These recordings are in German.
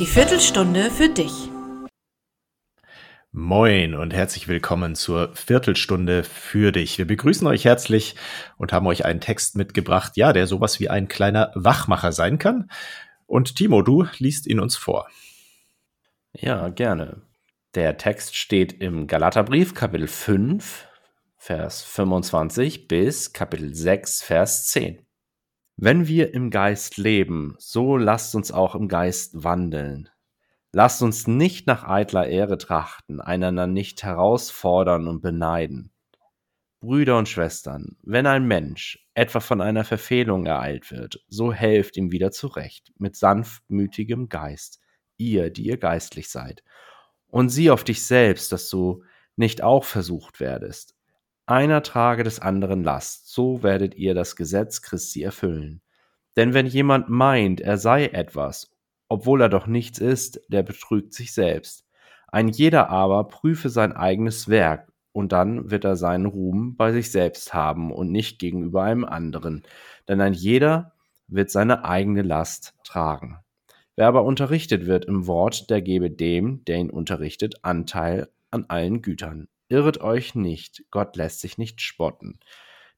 Die Viertelstunde für dich. Moin und herzlich willkommen zur Viertelstunde für dich. Wir begrüßen euch herzlich und haben euch einen Text mitgebracht, ja, der sowas wie ein kleiner Wachmacher sein kann. Und Timo, du liest ihn uns vor. Ja, gerne. Der Text steht im Galaterbrief, Kapitel 5, Vers 25 bis Kapitel 6, Vers 10. Wenn wir im Geist leben, so lasst uns auch im Geist wandeln. Lasst uns nicht nach eitler Ehre trachten, einander nicht herausfordern und beneiden. Brüder und Schwestern, wenn ein Mensch etwa von einer Verfehlung ereilt wird, so helft ihm wieder zurecht, mit sanftmütigem Geist, ihr, die ihr geistlich seid. Und sieh auf dich selbst, dass du nicht auch versucht werdest. Einer trage des anderen Last, so werdet ihr das Gesetz Christi erfüllen. Denn wenn jemand meint, er sei etwas, obwohl er doch nichts ist, der betrügt sich selbst. Ein jeder aber prüfe sein eigenes Werk, und dann wird er seinen Ruhm bei sich selbst haben und nicht gegenüber einem anderen. Denn ein jeder wird seine eigene Last tragen. Wer aber unterrichtet wird im Wort, der gebe dem, der ihn unterrichtet, Anteil an allen Gütern. Irret euch nicht, Gott lässt sich nicht spotten.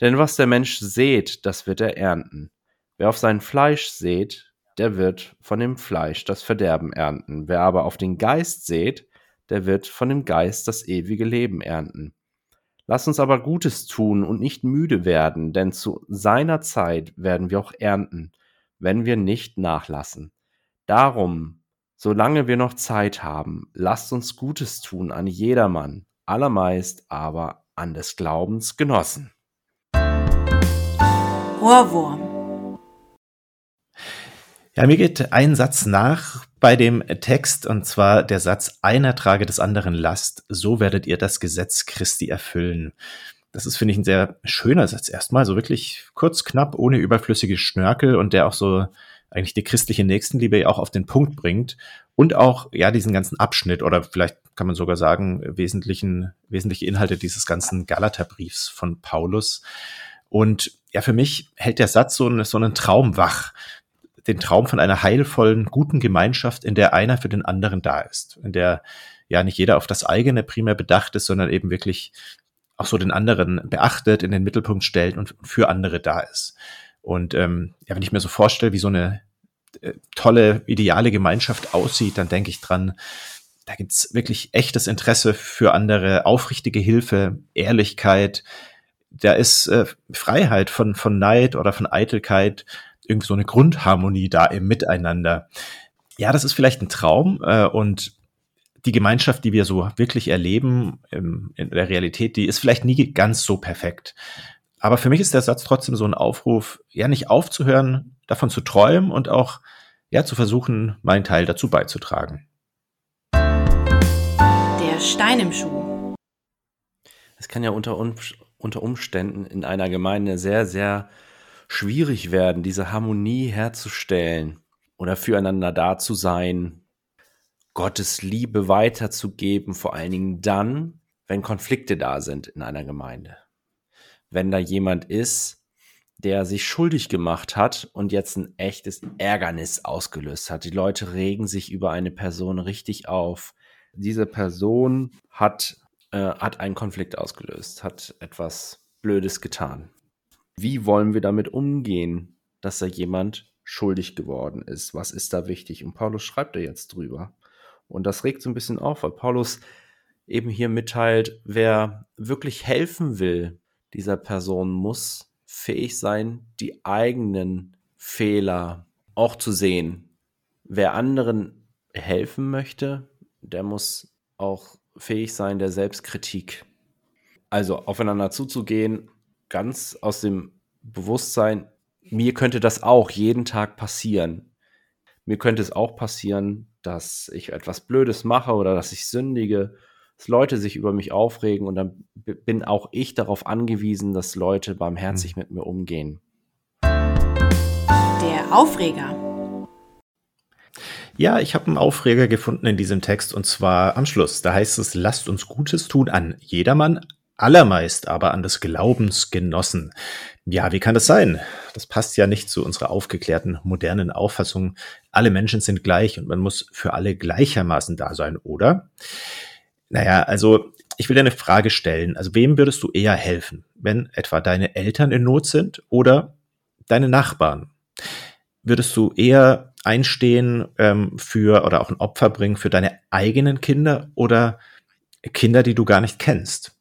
Denn was der Mensch sät, das wird er ernten. Wer auf sein Fleisch sät, der wird von dem Fleisch das Verderben ernten. Wer aber auf den Geist sät, der wird von dem Geist das ewige Leben ernten. Lass uns aber Gutes tun und nicht müde werden, denn zu seiner Zeit werden wir auch ernten, wenn wir nicht nachlassen. Darum, solange wir noch Zeit haben, lasst uns Gutes tun an jedermann, allermeist aber an des Glaubens Genossen. Ohrwurm. Ja, mir geht ein Satz nach bei dem Text, und zwar der Satz, einer trage des anderen Last, so werdet ihr das Gesetz Christi erfüllen. Das ist, finde ich, ein sehr schöner Satz erstmal, so wirklich kurz, knapp, ohne überflüssige Schnörkel und der auch so eigentlich die christliche Nächstenliebe ja auch auf den Punkt bringt und auch ja diesen ganzen Abschnitt oder vielleicht kann man sogar sagen wesentlichen wesentliche Inhalte dieses ganzen Galaterbriefs von Paulus. Und ja für mich hält der Satz so, einen, so einen Traum wach. Den Traum von einer heilvollen guten Gemeinschaft in der einer für den anderen da ist. In der ja nicht jeder auf das eigene primär bedacht ist sondern eben wirklich auch so den anderen beachtet in den Mittelpunkt stellt und für andere da ist. Und ähm, ja, wenn ich mir so vorstelle, wie so eine äh, tolle, ideale Gemeinschaft aussieht, dann denke ich dran, da gibt's wirklich echtes Interesse für andere, aufrichtige Hilfe, Ehrlichkeit. Da ist äh, Freiheit von, von Neid oder von Eitelkeit, irgendwie so eine Grundharmonie da im Miteinander. Ja, das ist vielleicht ein Traum äh, und die Gemeinschaft, die wir so wirklich erleben ähm, in der Realität, die ist vielleicht nie ganz so perfekt. Aber für mich ist der Satz trotzdem so ein Aufruf, ja nicht aufzuhören, davon zu träumen und auch ja zu versuchen, meinen Teil dazu beizutragen. Stein im Schuh. Es kann ja unter, unter Umständen in einer Gemeinde sehr, sehr schwierig werden, diese Harmonie herzustellen oder füreinander da zu sein, Gottes Liebe weiterzugeben, vor allen Dingen dann, wenn Konflikte da sind in einer Gemeinde wenn da jemand ist, der sich schuldig gemacht hat und jetzt ein echtes Ärgernis ausgelöst hat. Die Leute regen sich über eine Person richtig auf. Diese Person hat, äh, hat einen Konflikt ausgelöst, hat etwas Blödes getan. Wie wollen wir damit umgehen, dass da jemand schuldig geworden ist? Was ist da wichtig? Und Paulus schreibt da jetzt drüber. Und das regt so ein bisschen auf, weil Paulus eben hier mitteilt, wer wirklich helfen will, dieser Person muss fähig sein, die eigenen Fehler auch zu sehen. Wer anderen helfen möchte, der muss auch fähig sein der Selbstkritik. Also aufeinander zuzugehen, ganz aus dem Bewusstsein, mir könnte das auch jeden Tag passieren. Mir könnte es auch passieren, dass ich etwas Blödes mache oder dass ich sündige dass Leute sich über mich aufregen und dann bin auch ich darauf angewiesen, dass Leute barmherzig mhm. mit mir umgehen. Der Aufreger. Ja, ich habe einen Aufreger gefunden in diesem Text und zwar am Schluss. Da heißt es, lasst uns Gutes tun an jedermann, allermeist aber an des Glaubens genossen. Ja, wie kann das sein? Das passt ja nicht zu unserer aufgeklärten modernen Auffassung. Alle Menschen sind gleich und man muss für alle gleichermaßen da sein, oder? Naja, also ich will dir eine Frage stellen. Also wem würdest du eher helfen, wenn etwa deine Eltern in Not sind oder deine Nachbarn? Würdest du eher einstehen ähm, für oder auch ein Opfer bringen für deine eigenen Kinder oder Kinder, die du gar nicht kennst?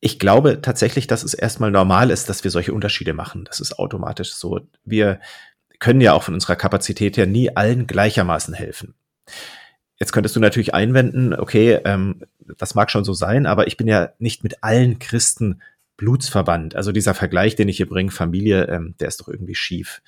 Ich glaube tatsächlich, dass es erstmal normal ist, dass wir solche Unterschiede machen. Das ist automatisch so. Wir können ja auch von unserer Kapazität her nie allen gleichermaßen helfen. Jetzt könntest du natürlich einwenden, okay, ähm, das mag schon so sein, aber ich bin ja nicht mit allen Christen blutsverwandt. Also dieser Vergleich, den ich hier bringe, Familie, ähm, der ist doch irgendwie schief.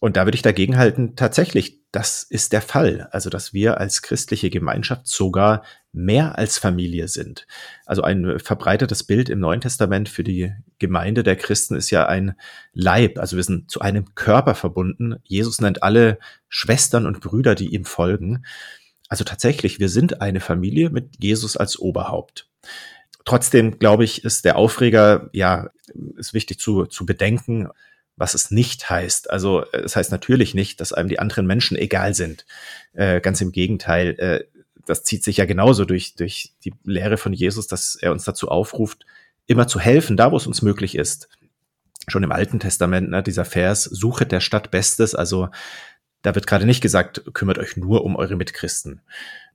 Und da würde ich dagegen halten, tatsächlich, das ist der Fall. Also, dass wir als christliche Gemeinschaft sogar mehr als Familie sind. Also ein verbreitetes Bild im Neuen Testament für die Gemeinde der Christen ist ja ein Leib. Also wir sind zu einem Körper verbunden. Jesus nennt alle Schwestern und Brüder, die ihm folgen. Also tatsächlich, wir sind eine Familie mit Jesus als Oberhaupt. Trotzdem, glaube ich, ist der Aufreger, ja, ist wichtig zu, zu bedenken, was es nicht heißt. Also es heißt natürlich nicht, dass einem die anderen Menschen egal sind. Äh, ganz im Gegenteil, äh, das zieht sich ja genauso durch, durch die Lehre von Jesus, dass er uns dazu aufruft, immer zu helfen, da wo es uns möglich ist. Schon im Alten Testament, ne, dieser Vers, suchet der Stadt Bestes, also da wird gerade nicht gesagt, kümmert euch nur um eure Mitchristen.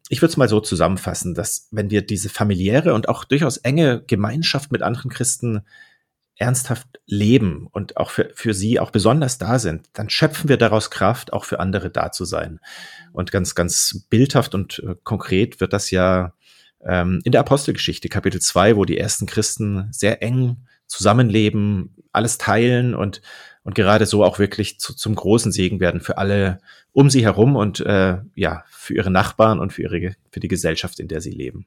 Ich würde es mal so zusammenfassen, dass wenn wir diese familiäre und auch durchaus enge Gemeinschaft mit anderen Christen ernsthaft leben und auch für, für sie auch besonders da sind, dann schöpfen wir daraus Kraft, auch für andere da zu sein. Und ganz, ganz bildhaft und äh, konkret wird das ja ähm, in der Apostelgeschichte, Kapitel 2, wo die ersten Christen sehr eng zusammenleben, alles teilen und, und gerade so auch wirklich zu, zum großen Segen werden für alle um sie herum und äh, ja, für ihre Nachbarn und für, ihre, für die Gesellschaft, in der sie leben.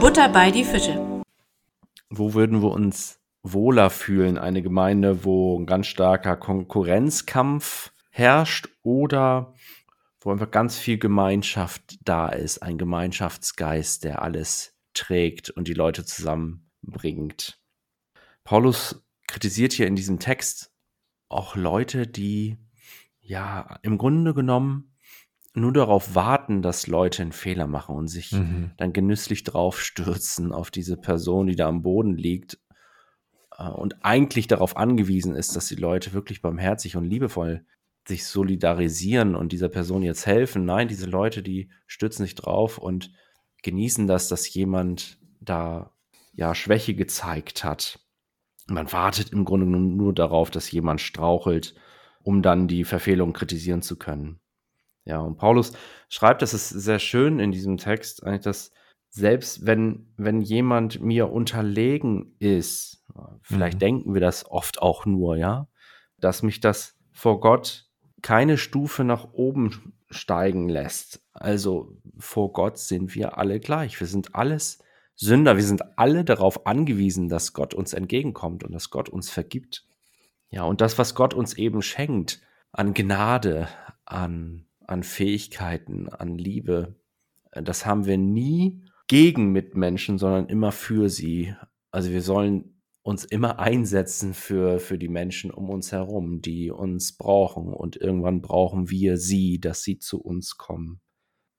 Butter bei die Fische wo würden wir uns wohler fühlen? Eine Gemeinde, wo ein ganz starker Konkurrenzkampf herrscht oder wo einfach ganz viel Gemeinschaft da ist, ein Gemeinschaftsgeist, der alles trägt und die Leute zusammenbringt. Paulus kritisiert hier in diesem Text auch Leute, die ja im Grunde genommen nur darauf warten, dass Leute einen Fehler machen und sich mhm. dann genüsslich draufstürzen auf diese Person, die da am Boden liegt äh, und eigentlich darauf angewiesen ist, dass die Leute wirklich barmherzig und liebevoll sich solidarisieren und dieser Person jetzt helfen. Nein, diese Leute, die stürzen sich drauf und genießen das, dass jemand da ja Schwäche gezeigt hat. Man wartet im Grunde nur darauf, dass jemand strauchelt, um dann die Verfehlung kritisieren zu können. Ja, und Paulus schreibt, das ist sehr schön in diesem Text, eigentlich, dass selbst wenn, wenn jemand mir unterlegen ist, vielleicht mhm. denken wir das oft auch nur, ja, dass mich das vor Gott keine Stufe nach oben steigen lässt. Also vor Gott sind wir alle gleich. Wir sind alles Sünder. Wir sind alle darauf angewiesen, dass Gott uns entgegenkommt und dass Gott uns vergibt. Ja, und das, was Gott uns eben schenkt, an Gnade, an an Fähigkeiten, an Liebe, äh, das haben wir nie gegen Mitmenschen, sondern immer für sie. Also wir sollen uns immer einsetzen für, für die Menschen um uns herum, die uns brauchen. Und irgendwann brauchen wir sie, dass sie zu uns kommen.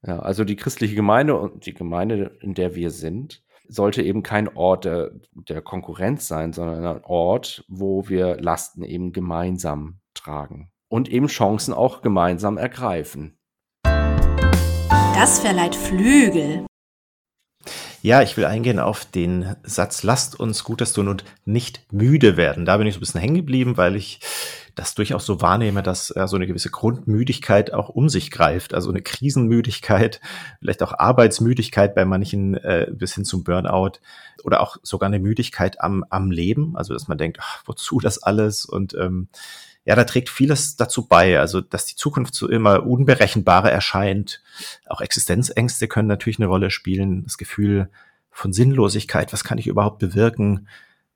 Ja, also die christliche Gemeinde und die Gemeinde, in der wir sind, sollte eben kein Ort der, der Konkurrenz sein, sondern ein Ort, wo wir Lasten eben gemeinsam tragen und eben Chancen auch gemeinsam ergreifen. Das verleiht Flügel. Ja, ich will eingehen auf den Satz, lasst uns Gutes tun und nicht müde werden. Da bin ich so ein bisschen hängen geblieben, weil ich das durchaus so wahrnehme, dass äh, so eine gewisse Grundmüdigkeit auch um sich greift. Also eine Krisenmüdigkeit, vielleicht auch Arbeitsmüdigkeit bei manchen äh, bis hin zum Burnout oder auch sogar eine Müdigkeit am, am Leben. Also dass man denkt, ach, wozu das alles? Und ähm, ja, da trägt vieles dazu bei, also dass die Zukunft so immer unberechenbarer erscheint. Auch Existenzängste können natürlich eine Rolle spielen. Das Gefühl von Sinnlosigkeit, was kann ich überhaupt bewirken?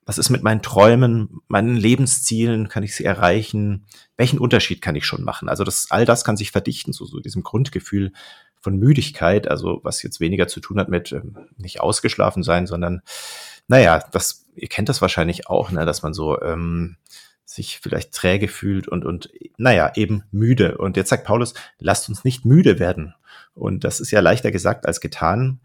Was ist mit meinen Träumen, meinen Lebenszielen? Kann ich sie erreichen? Welchen Unterschied kann ich schon machen? Also das, all das kann sich verdichten, so, so diesem Grundgefühl von Müdigkeit, also was jetzt weniger zu tun hat mit ähm, nicht ausgeschlafen sein, sondern naja, das, ihr kennt das wahrscheinlich auch, ne, dass man so ähm, sich vielleicht träge fühlt und, und naja, eben müde. Und jetzt sagt Paulus, lasst uns nicht müde werden. Und das ist ja leichter gesagt als getan.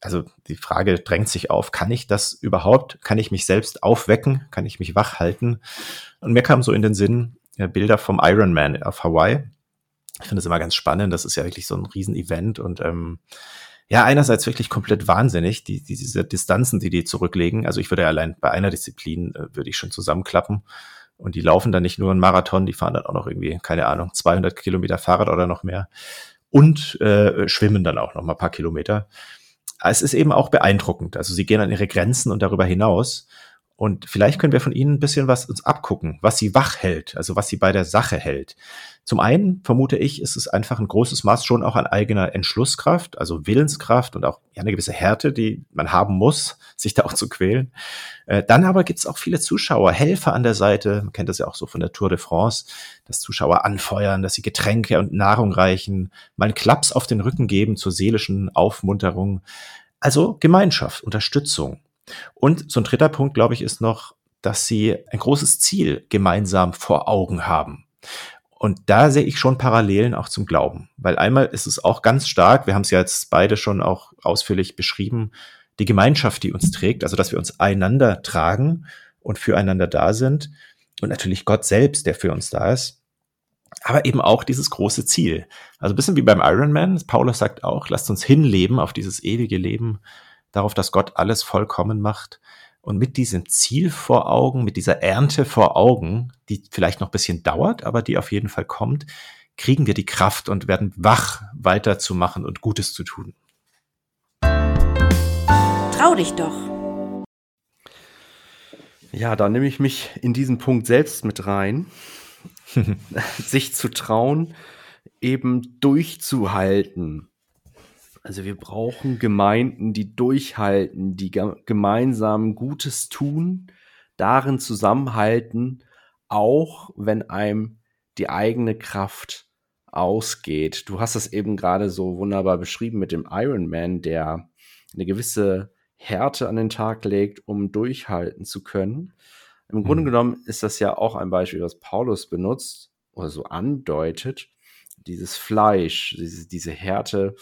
Also die Frage drängt sich auf, kann ich das überhaupt? Kann ich mich selbst aufwecken? Kann ich mich wach halten? Und mir kam so in den Sinn ja, Bilder vom Ironman auf Hawaii. Ich finde es immer ganz spannend. Das ist ja wirklich so ein Riesenevent und ähm, ja, einerseits wirklich komplett wahnsinnig, die, die, diese Distanzen, die die zurücklegen. Also ich würde allein bei einer Disziplin, äh, würde ich schon zusammenklappen. Und die laufen dann nicht nur einen Marathon, die fahren dann auch noch irgendwie, keine Ahnung, 200 Kilometer Fahrrad oder noch mehr. Und äh, schwimmen dann auch noch mal ein paar Kilometer. Es ist eben auch beeindruckend. Also sie gehen an ihre Grenzen und darüber hinaus. Und vielleicht können wir von Ihnen ein bisschen was uns abgucken, was Sie wach hält, also was Sie bei der Sache hält. Zum einen vermute ich, ist es einfach ein großes Maß schon auch an eigener Entschlusskraft, also Willenskraft und auch eine gewisse Härte, die man haben muss, sich da auch zu quälen. Äh, dann aber gibt es auch viele Zuschauer, Helfer an der Seite, man kennt das ja auch so von der Tour de France, dass Zuschauer anfeuern, dass sie Getränke und Nahrung reichen, mal einen Klaps auf den Rücken geben zur seelischen Aufmunterung. Also Gemeinschaft, Unterstützung. Und so ein dritter Punkt, glaube ich, ist noch, dass sie ein großes Ziel gemeinsam vor Augen haben. Und da sehe ich schon Parallelen auch zum Glauben, weil einmal ist es auch ganz stark, wir haben es ja jetzt beide schon auch ausführlich beschrieben, die Gemeinschaft, die uns trägt, also dass wir uns einander tragen und füreinander da sind und natürlich Gott selbst, der für uns da ist, aber eben auch dieses große Ziel. Also ein bisschen wie beim Ironman, Paulus sagt auch, lasst uns hinleben auf dieses ewige Leben, darauf, dass Gott alles vollkommen macht. Und mit diesem Ziel vor Augen, mit dieser Ernte vor Augen, die vielleicht noch ein bisschen dauert, aber die auf jeden Fall kommt, kriegen wir die Kraft und werden wach, weiterzumachen und Gutes zu tun. Trau dich doch. Ja, da nehme ich mich in diesen Punkt selbst mit rein. sich zu trauen, eben durchzuhalten, also wir brauchen Gemeinden, die durchhalten, die gemeinsam Gutes tun, darin zusammenhalten, auch wenn einem die eigene Kraft ausgeht. Du hast es eben gerade so wunderbar beschrieben mit dem Iron Man, der eine gewisse Härte an den Tag legt, um durchhalten zu können. Im mhm. Grunde genommen ist das ja auch ein Beispiel, was Paulus benutzt oder so andeutet. Dieses Fleisch, diese, diese Härte,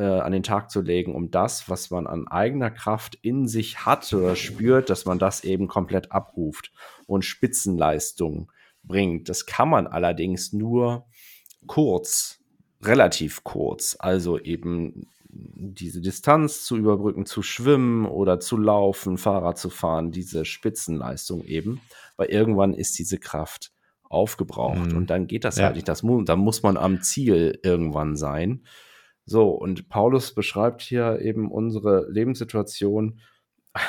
äh, an den Tag zu legen, um das, was man an eigener Kraft in sich hat oder spürt, dass man das eben komplett abruft und Spitzenleistung bringt. Das kann man allerdings nur kurz, relativ kurz, also eben diese Distanz zu überbrücken, zu schwimmen oder zu laufen, Fahrrad zu fahren, diese Spitzenleistung eben, weil irgendwann ist diese Kraft aufgebraucht mhm. und dann geht das ja. halt nicht. Das, dann muss man am Ziel irgendwann sein. So, und Paulus beschreibt hier eben unsere Lebenssituation.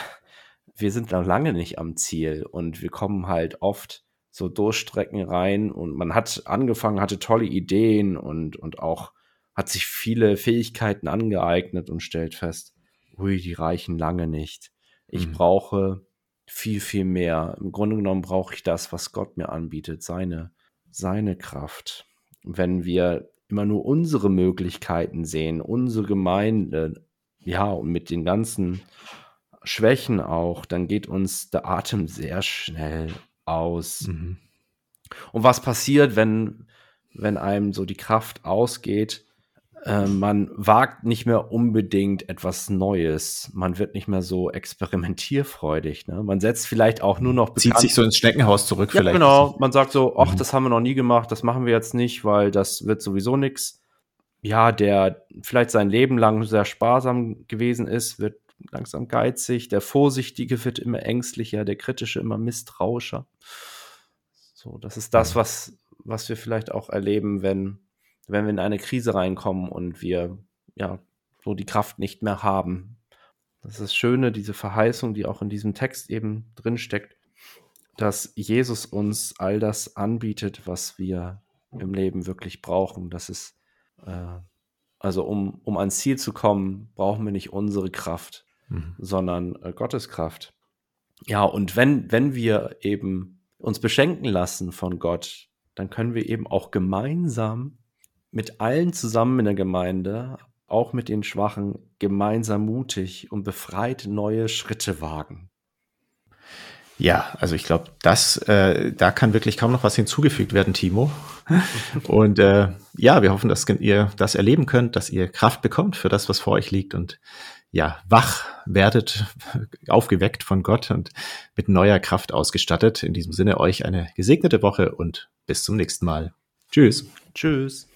Wir sind noch lange nicht am Ziel und wir kommen halt oft so Durchstrecken rein und man hat angefangen, hatte tolle Ideen und, und auch hat sich viele Fähigkeiten angeeignet und stellt fest, ui, die reichen lange nicht. Ich mhm. brauche viel, viel mehr. Im Grunde genommen brauche ich das, was Gott mir anbietet, seine, seine Kraft. Wenn wir immer nur unsere Möglichkeiten sehen, unsere Gemeinde, ja, und mit den ganzen Schwächen auch, dann geht uns der Atem sehr schnell aus. Mhm. Und was passiert, wenn, wenn einem so die Kraft ausgeht? Äh, man wagt nicht mehr unbedingt etwas Neues. Man wird nicht mehr so experimentierfreudig. Ne? Man setzt vielleicht auch nur noch. Zieht sich so ins Schneckenhaus zurück, ja, vielleicht. Genau, man sagt so, ach, mhm. das haben wir noch nie gemacht, das machen wir jetzt nicht, weil das wird sowieso nichts. Ja, der vielleicht sein Leben lang sehr sparsam gewesen ist, wird langsam geizig. Der Vorsichtige wird immer ängstlicher, der Kritische immer misstrauischer. So, das ist das, mhm. was, was wir vielleicht auch erleben, wenn wenn wir in eine Krise reinkommen und wir ja so die Kraft nicht mehr haben. Das ist das Schöne, diese Verheißung, die auch in diesem Text eben drin steckt, dass Jesus uns all das anbietet, was wir im Leben wirklich brauchen. Das ist äh, also um, um ans Ziel zu kommen, brauchen wir nicht unsere Kraft, mhm. sondern äh, Gottes Kraft. Ja, und wenn, wenn wir eben uns beschenken lassen von Gott, dann können wir eben auch gemeinsam mit allen zusammen in der Gemeinde, auch mit den Schwachen, gemeinsam mutig und befreit neue Schritte wagen. Ja, also ich glaube, das, äh, da kann wirklich kaum noch was hinzugefügt werden, Timo. und äh, ja, wir hoffen, dass ihr das erleben könnt, dass ihr Kraft bekommt für das, was vor euch liegt und ja, wach werdet, aufgeweckt von Gott und mit neuer Kraft ausgestattet. In diesem Sinne euch eine gesegnete Woche und bis zum nächsten Mal. Tschüss. Tschüss.